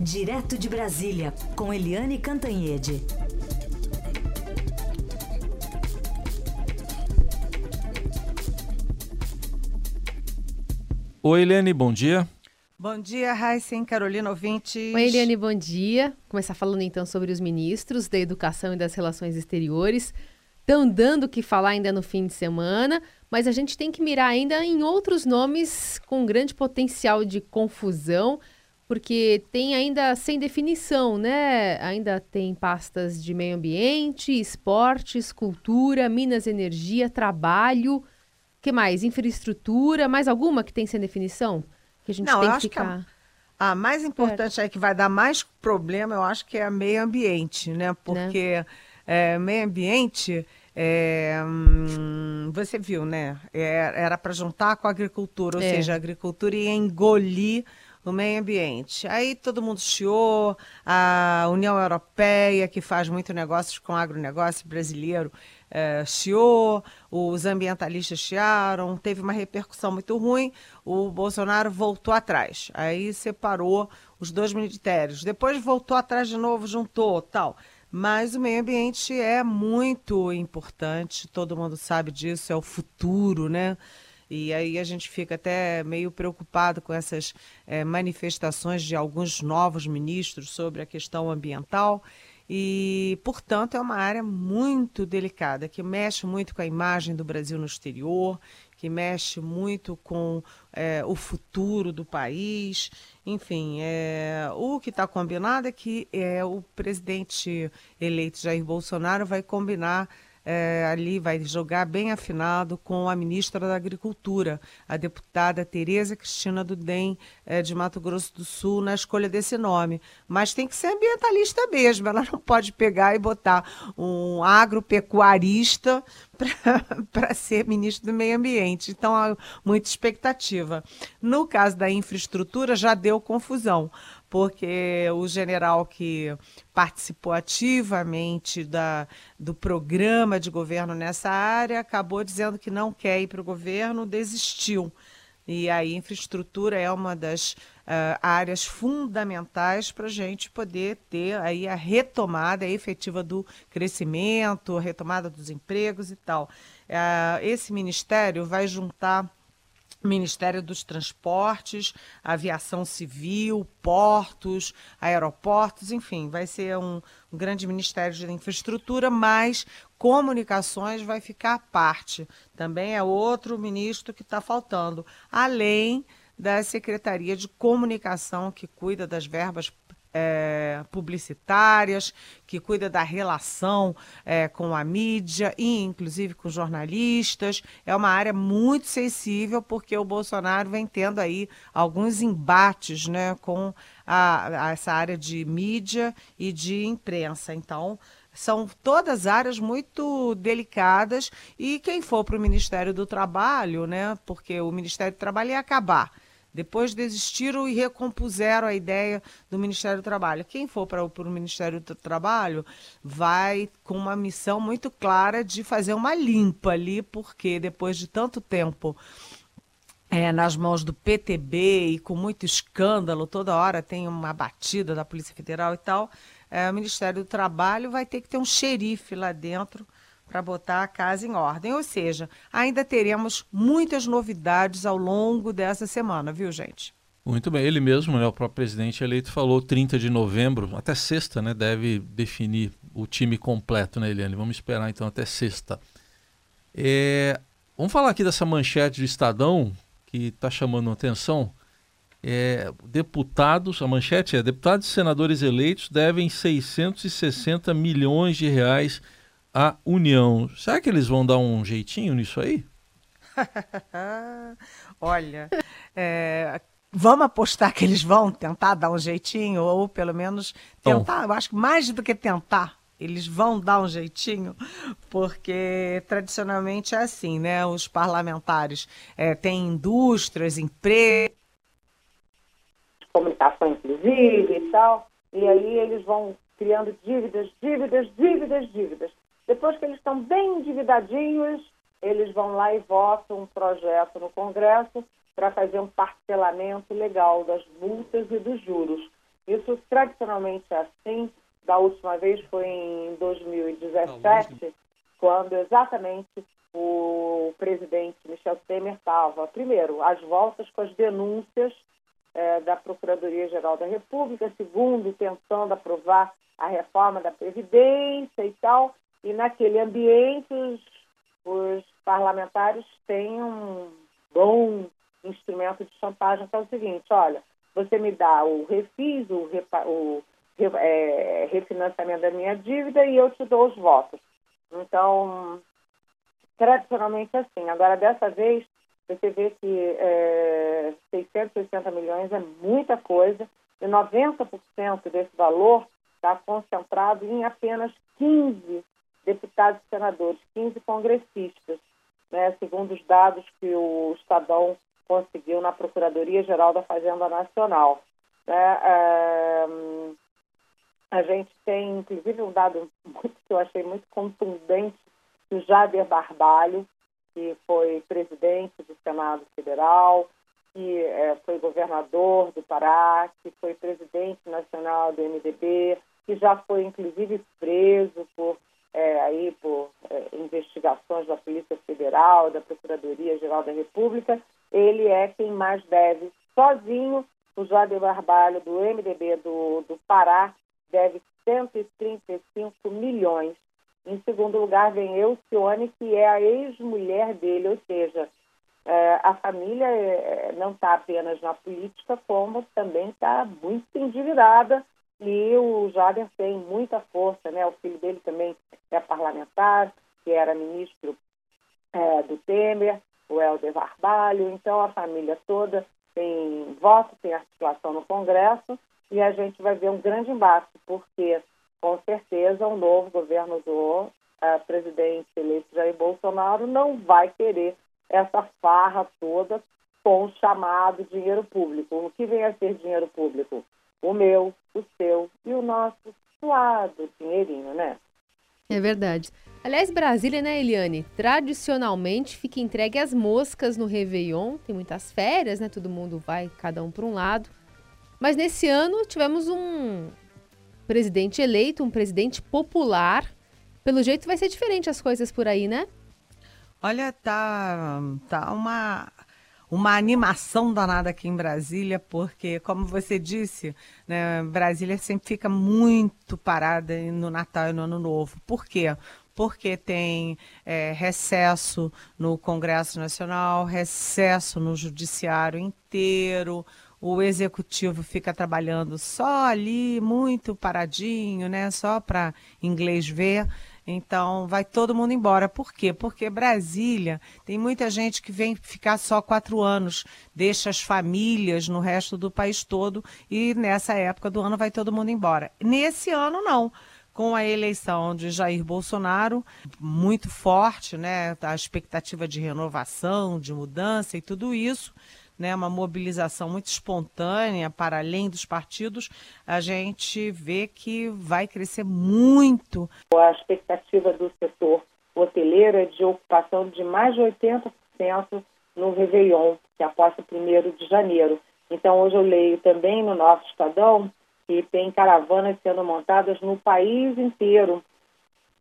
Direto de Brasília, com Eliane Cantanhede. Oi, Eliane, bom dia. Bom dia, Raíssen, Carolina Ouvintes. Oi, Eliane, bom dia. Começar falando então sobre os ministros da Educação e das Relações Exteriores. Estão dando o que falar ainda no fim de semana, mas a gente tem que mirar ainda em outros nomes com grande potencial de confusão, porque tem ainda sem definição, né? Ainda tem pastas de meio ambiente, esportes, cultura, minas, energia, trabalho que mais? Infraestrutura, mais alguma que tem sem definição? Que a gente Não, tem que acho que ficar. a, a mais importante aí que vai dar mais problema, eu acho que é meio ambiente, né? Porque é, meio ambiente, é, hum, você viu, né? É, era para juntar com a agricultura, ou É. seja, a agricultura ia engolir o meio ambiente. Aí todo mundo chiou, a União Europeia, que faz muito negócios com agronegócio brasileiro, é, chiou, os ambientalistas chiaram, teve uma repercussão muito ruim, o Bolsonaro voltou atrás. Aí separou os dois ministérios. Depois voltou atrás de novo, juntou, tal. Mas o meio ambiente é muito importante, todo mundo sabe disso, é o futuro, né? E aí a gente fica até meio preocupado com essas eh, manifestações de alguns novos ministros sobre a questão ambiental. E, portanto, é uma área muito delicada, que mexe muito com a imagem do Brasil no exterior, que mexe muito com eh, o futuro do país. Enfim, eh, o que está combinado é que eh, o presidente eleito Jair Bolsonaro vai combinar é, ali vai jogar bem afinado com a ministra da Agricultura, a deputada Tereza Cristina do DEM é, de Mato Grosso do Sul, na escolha desse nome. Mas tem que ser ambientalista mesmo, ela não pode pegar e botar um agropecuarista para ser ministro do Meio Ambiente. Então, há muita expectativa. No caso da infraestrutura, já deu confusão porque o general que participou ativamente da, do programa de governo nessa área acabou dizendo que não quer ir para o governo, desistiu. E aí, infraestrutura é uma das uh, áreas fundamentais para a gente poder ter aí a retomada efetiva do crescimento, a retomada dos empregos e tal. Uh, esse ministério vai juntar Ministério dos Transportes, Aviação Civil, Portos, Aeroportos, enfim, vai ser um, um, grande Ministério de Infraestrutura, mas Comunicações vai ficar à parte. Também é outro ministro que está faltando, além da Secretaria de Comunicação, que cuida das verbas é, publicitárias, que cuida da relação é, com a mídia e inclusive com jornalistas. É uma área muito sensível porque o Bolsonaro vem tendo aí alguns embates né, com a, a essa área de mídia e de imprensa. Então, são todas áreas muito delicadas e quem for para o Ministério do Trabalho, né, porque o Ministério do Trabalho ia acabar. Depois desistiram e recompuseram a ideia do Ministério do Trabalho. Quem for para o Ministério do Trabalho vai com uma missão muito clara de fazer uma limpa ali, porque depois de tanto tempo é, nas mãos do PTB e com muito escândalo, toda hora tem uma batida da Polícia Federal e tal, é, o Ministério do Trabalho vai ter que ter um xerife lá dentro para botar a casa em ordem. Ou seja, ainda teremos muitas novidades ao longo dessa semana, viu, gente? Muito bem, ele mesmo, né, o próprio presidente eleito, falou 30 de novembro, até sexta, né, deve definir o time completo, né, Eliane? Vamos esperar então até sexta. É, vamos falar aqui dessa manchete do Estadão, que está chamando a atenção. É, deputados, a manchete é: deputados e senadores eleitos devem 660 milhões de reais à União. Será que eles vão dar um jeitinho nisso aí? Olha, é, vamos apostar que eles vão tentar dar um jeitinho, ou pelo menos tentar, eu acho que mais do que tentar, eles vão dar um jeitinho, porque tradicionalmente é assim, né? Os parlamentares é, têm indústrias, empregos. Comunicação, inclusive, e tal, e aí eles vão criando dívidas, dívidas, dívidas, dívidas. Depois que eles estão bem endividadinhos, eles vão lá e votam um projeto no Congresso para fazer um parcelamento legal das multas e dos juros. Isso tradicionalmente é assim. Da última vez foi em 2017, quando exatamente o presidente Michel Temer estava, primeiro, às voltas com as denúncias é, da Procuradoria-Geral da República, segundo, tentando aprovar a reforma da Previdência e tal, e naquele ambiente os, os parlamentares têm um bom instrumento de chantagem, que é o seguinte, olha, você me dá o refis, o, repa, o é, refinanciamento da minha dívida e eu te dou os votos. Então, tradicionalmente assim. Agora, dessa vez, você vê que é, 680 milhões é muita coisa e 90% desse valor está concentrado em apenas 15 deputados e senadores, 15 congressistas, né, segundo os dados que o Estadão conseguiu na Procuradoria-Geral da Fazenda Nacional. Né, é, a gente tem, inclusive, um dado que eu achei muito contundente do Jader Barbalho, que foi presidente do Senado Federal, que é, foi governador do Pará, que foi presidente nacional do MDB, que já foi inclusive preso por é, aí por é, investigações da Polícia Federal, da Procuradoria Geral da República, ele é quem mais deve, sozinho, o Jader Barbalho do MDB do, do Pará deve 135 milhões em segundo lugar, vem Elcione, que é a ex-mulher dele, ou seja, é, a família é, não está apenas na política, como também está muito endividada. E o Jader tem muita força, né? O filho dele também é parlamentar, que era ministro é, do Temer, o Helder Barbalho. Então, a família toda tem voto, tem articulação no Congresso, e a gente vai ver um grande embate, porque com certeza um novo governo do presidente eleito Jair Bolsonaro não vai querer essa farra toda com o chamado dinheiro público. O que vem a ser dinheiro público? O meu, o seu e o nosso suado dinheirinho, né? É verdade. Aliás, Brasília, né, Eliane? Tradicionalmente fica entregue às moscas no Réveillon. Tem muitas férias, né? Todo mundo vai, cada um para um lado. Mas nesse ano tivemos um, presidente eleito, um presidente popular. Pelo jeito vai ser diferente as coisas por aí, né? Olha, tá, tá uma, uma animação danada aqui em Brasília, porque, como você disse, né, Brasília sempre fica muito parada no Natal e no Ano Novo. Por quê? Porque tem é, recesso no Congresso Nacional, recesso no Judiciário inteiro, o executivo fica trabalhando só ali, muito paradinho, né? Só para inglês ver. Então, vai todo mundo embora. Por quê? Porque Brasília tem muita gente que vem ficar só quatro anos, deixa as famílias no resto do país todo e nessa época do ano vai todo mundo embora. Nesse ano, não. Com a eleição de Jair Bolsonaro, muito forte, né? A expectativa de renovação, de mudança e tudo isso né, uma mobilização muito espontânea para além dos partidos, a gente vê que vai crescer muito. A expectativa do setor hoteleiro é de ocupação de mais de 80% no Réveillon, que é após o 1 de janeiro. Então, hoje eu leio também no nosso Estadão que tem caravanas sendo montadas no país inteiro.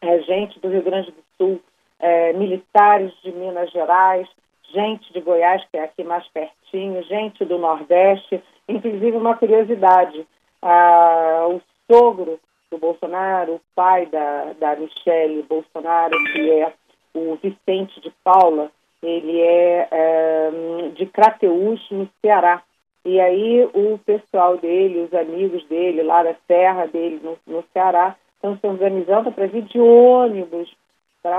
É, gente do Rio Grande do Sul, é, militares de Minas Gerais, gente de Goiás, que é aqui mais pertinho, gente do Nordeste. Inclusive, uma curiosidade: ah, o sogro do Bolsonaro, o pai da, da Michele Bolsonaro, que é o Vicente de Paula, ele é, é de Crateús, no Ceará. E aí o pessoal dele, os amigos dele, lá da terra dele, no, no Ceará, estão se organizando para vir de ônibus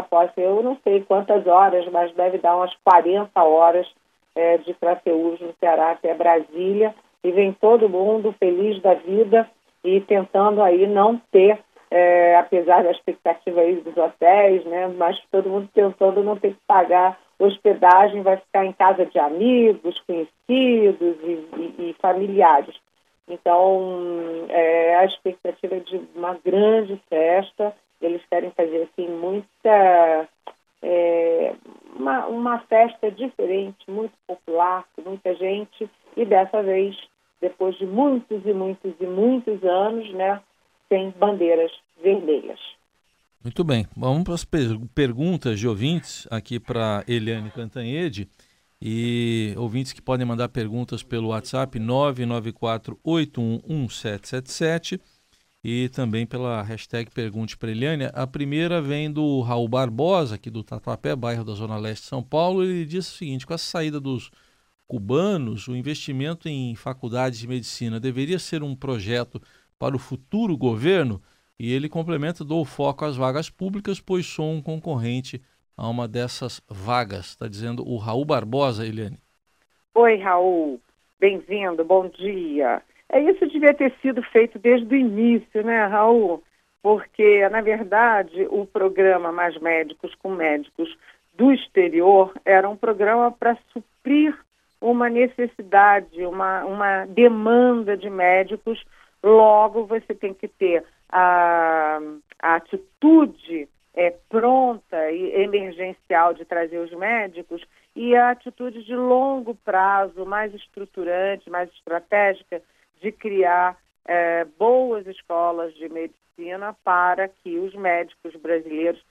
posse. Eu não sei quantas horas, mas deve dar umas 40 horas é, de Crateús no Ceará até Brasília. E vem todo mundo feliz da vida e tentando aí não ter, é, apesar da expectativa aí dos hotéis, né, mas todo mundo tentando não ter que pagar hospedagem, vai ficar em casa de amigos, conhecidos e, e, e familiares. Então, é, a expectativa é de uma grande festa eles querem fazer assim muita é, uma, uma festa diferente, muito popular, com muita gente, e dessa vez depois de muitos e muitos e muitos anos, né, sem bandeiras vermelhas. Muito bem, vamos para as per perguntas de ouvintes aqui para Eliane Cantanhede e ouvintes que podem mandar perguntas pelo WhatsApp 994811777 e também pela hashtag Pergunte para Eliane. A primeira vem do Raul Barbosa, aqui do Tatuapé, bairro da Zona Leste de São Paulo. Ele diz o seguinte: com a saída dos cubanos, o investimento em faculdades de medicina deveria ser um projeto para o futuro governo? E ele complementa: dou foco às vagas públicas, pois sou um concorrente a uma dessas vagas. Está dizendo o Raul Barbosa, Eliane. Oi, Raul. Bem-vindo, bom dia. É isso devia ter sido feito desde o início, né, Raul? Porque, na verdade, o programa Mais Médicos com Médicos do Exterior era um programa para suprir uma necessidade, uma, uma demanda de médicos. Logo, você tem que ter a, a atitude é, pronta e emergencial de trazer os médicos e a atitude de longo prazo, mais estruturante, mais estratégica, de criar é, boas escolas de medicina para que os médicos brasileiros,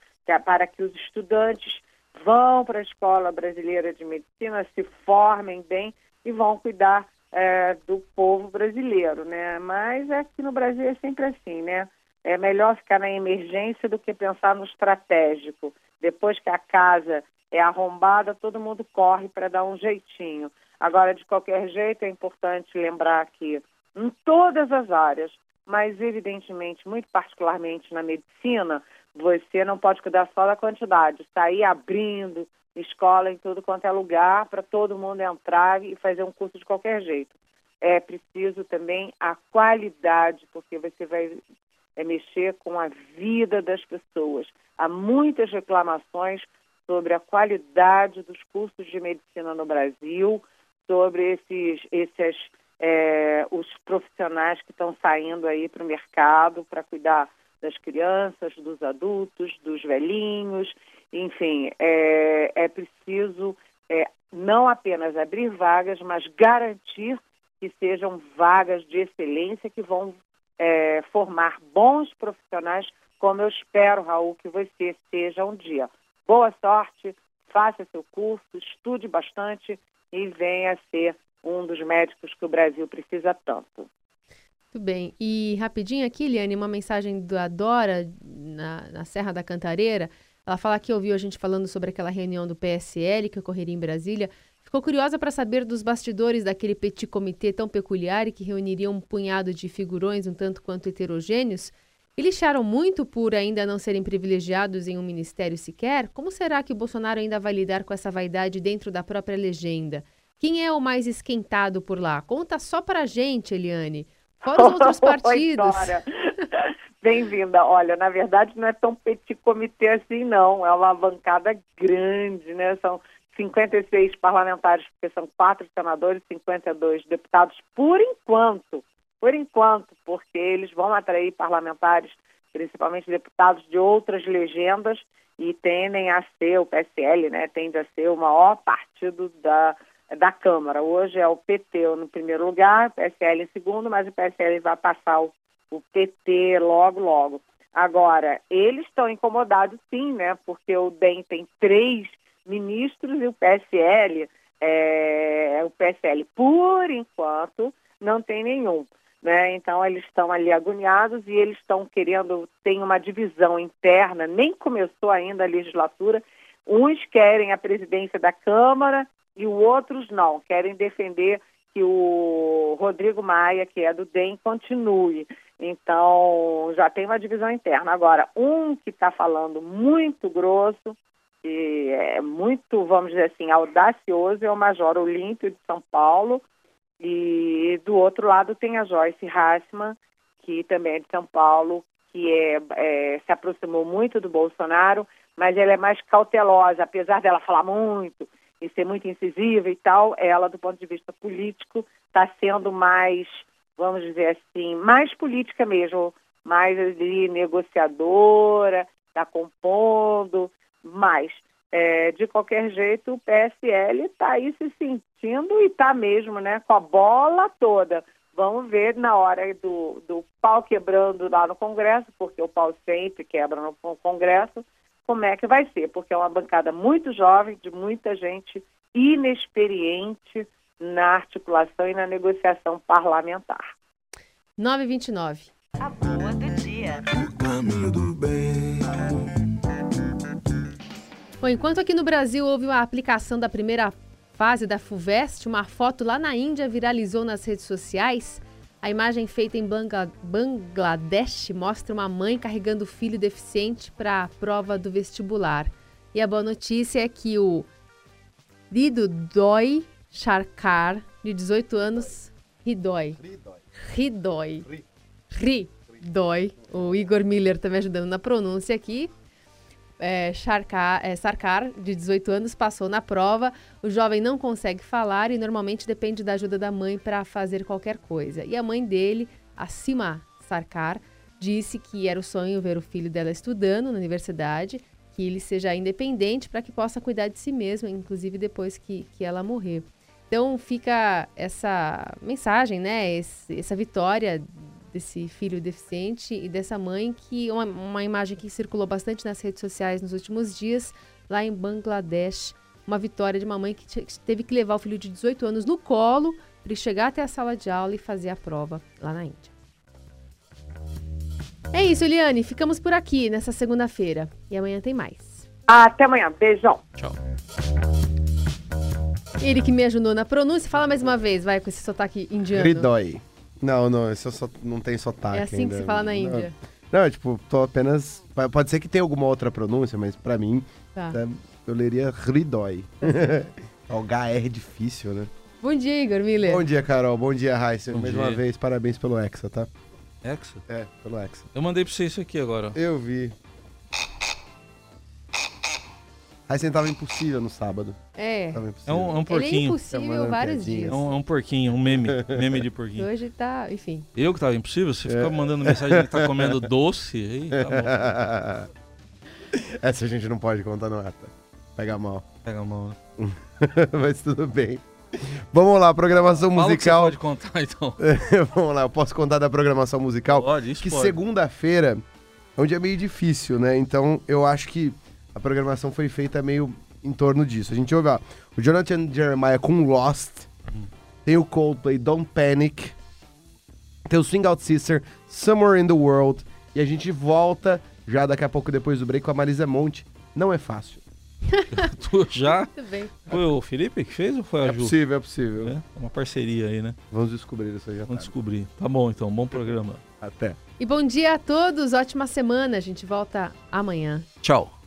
para que os estudantes vão para a escola brasileira de medicina, se formem bem e vão cuidar é, do povo brasileiro, né? Mas aqui no Brasil é sempre assim, né? É melhor ficar na emergência do que pensar no estratégico. Depois que a casa é arrombada, todo mundo corre para dar um jeitinho. Agora, de qualquer jeito, é importante lembrar que em todas as áreas, mas evidentemente, muito particularmente na medicina, você não pode cuidar só da quantidade, sair abrindo escola em tudo quanto é lugar para todo mundo entrar e fazer um curso de qualquer jeito. É preciso também a qualidade, porque você vai é, mexer com a vida das pessoas. Há muitas reclamações sobre a qualidade dos cursos de medicina no Brasil, sobre esses, esses é, os profissionais que estão saindo aí para o mercado para cuidar das crianças, dos adultos, dos velhinhos, enfim, é, é preciso é, não apenas abrir vagas, mas garantir que sejam vagas de excelência que vão é, formar bons profissionais, como eu espero, Raul, que você seja um dia. Boa sorte, faça seu curso, estude bastante e venha ser um dos médicos que o Brasil precisa tanto. Muito bem. E rapidinho aqui, Liane, uma mensagem da Dora na, na Serra da Cantareira. Ela fala que ouviu a gente falando sobre aquela reunião do PSL que ocorreria em Brasília. Ficou curiosa para saber dos bastidores daquele petit comitê tão peculiar e que reuniria um punhado de figurões um tanto quanto heterogêneos. E lixaram muito por ainda não serem privilegiados em um ministério sequer? Como será que o Bolsonaro ainda vai lidar com essa vaidade dentro da própria legenda? Quem é o mais esquentado por lá? Conta só para a gente, Eliane. Fora os outros partidos. Bem-vinda. Olha, na verdade não é tão petit comitê assim, não. É uma bancada grande, né? São 56 parlamentares, porque são quatro senadores, 52 deputados, por enquanto. Por enquanto, porque eles vão atrair parlamentares, principalmente deputados de outras legendas, e tendem a ser, o PSL, né, tende a ser o maior partido da, da Câmara. Hoje é o PT no primeiro lugar, o PSL em segundo, mas o PSL vai passar o, o PT logo, logo. Agora, eles estão incomodados sim, né? Porque o DEM tem três ministros e o PSL, é, o PSL, por enquanto, não tem nenhum. Né? Então eles estão ali agoniados e eles estão querendo, tem uma divisão interna, nem começou ainda a legislatura. Uns querem a presidência da Câmara e os outros não, querem defender que o Rodrigo Maia, que é do DEM, continue. Então, já tem uma divisão interna. Agora, um que está falando muito grosso, e é muito, vamos dizer assim, audacioso, é o Major Olímpio de São Paulo. E do outro lado tem a Joyce Hassman, que também é de São Paulo, que é, é, se aproximou muito do Bolsonaro, mas ela é mais cautelosa, apesar dela falar muito e ser muito incisiva e tal, ela, do ponto de vista político, está sendo mais, vamos dizer assim, mais política mesmo, mais ali negociadora, está compondo, mais. É, de qualquer jeito, o PSL está aí se sentindo e está mesmo, né, com a bola toda, Vamos ver na hora do, do pau quebrando lá no Congresso, porque o pau sempre quebra no Congresso, como é que vai ser, porque é uma bancada muito jovem, de muita gente inexperiente na articulação e na negociação parlamentar. 929. A boa do dia. O caminho do bem. Bom, enquanto aqui no Brasil houve a aplicação da primeira fase da FUVEST, uma foto lá na Índia viralizou nas redes sociais. A imagem feita em Bangla Bangladesh mostra uma mãe carregando o filho deficiente para a prova do vestibular. E a boa notícia é que o Dido Doi Sharkar, de 18 anos, Ridoi. Ridoi. Ridoi. O Igor Miller está me ajudando na pronúncia aqui é, Sharkar, é, Sarkar, de 18 anos, passou na prova. O jovem não consegue falar e normalmente depende da ajuda da mãe para fazer qualquer coisa. E a mãe dele, a Sima Sarkar, disse que era o sonho ver o filho dela estudando na universidade, que ele seja independente para que possa cuidar de si mesmo, inclusive depois que, que ela morrer. Então fica essa mensagem, né? Esse, essa vitória desse filho deficiente e dessa mãe, que uma, uma imagem que circulou bastante nas redes sociais nos últimos dias, lá em Bangladesh, uma vitória de uma mãe que teve que levar o filho de 18 anos no colo para chegar até a sala de aula e fazer a prova lá na Índia. É isso, Eliane. Ficamos por aqui nessa segunda-feira. E amanhã tem mais. Até amanhã. Beijão. Tchau. Ele que me ajudou na pronúncia. Fala mais uma vez, vai, com esse sotaque indiano. Ridói. Não, não, esse eu só, não tem sotaque É assim ainda. que se fala na Não. Índia. Não, tipo, tô apenas... Pode ser que tenha alguma outra pronúncia, mas pra mim, Tá. é, eu leria Ridói. o HR é difícil, né? Bom dia, Igor Miller. Bom dia, Carol. Bom dia, Raíssa. Mais dia. uma vez, parabéns pelo Hexa, tá? Hexa? É, pelo Hexa. Eu mandei pra você isso aqui agora. Eu vi. Raíssa tava impossível no sábado. É. Tava É impossível. um, é um Ele é porquinho. impossível Chamando vários dias. É um, é um porquinho, um meme. meme de porquinho. Hoje tá, enfim. Eu que tava impossível? Você É. fica mandando mensagem que tá comendo doce? Aí, tá bom. Essa a gente não pode contar no ata. Pega mal. Pega a mão. né? Mas tudo bem. Vamos lá, programação Fala o que musical. você pode contar, então. Vamos lá, eu posso contar da programação musical. Pode, isso que pode. segunda-feira é um dia meio difícil, né? Então eu acho que a programação foi feita meio em torno disso. A gente ouve ó, o Jonathan Jeremiah com Lost, tem o Coldplay Don't Panic, tem o Swing Out Sister Somewhere in the World e a gente volta já daqui a pouco depois do break com a Marisa Monte. Não é fácil. Tu já? Muito bem. Foi o Felipe que fez ou foi a É Ju? possível, é possível. É, uma parceria aí, né? Vamos descobrir isso aí já. Vamos tarde. descobrir. Tá bom, então. Bom programa. Até. E bom dia a todos. Ótima semana. A gente volta amanhã. Tchau.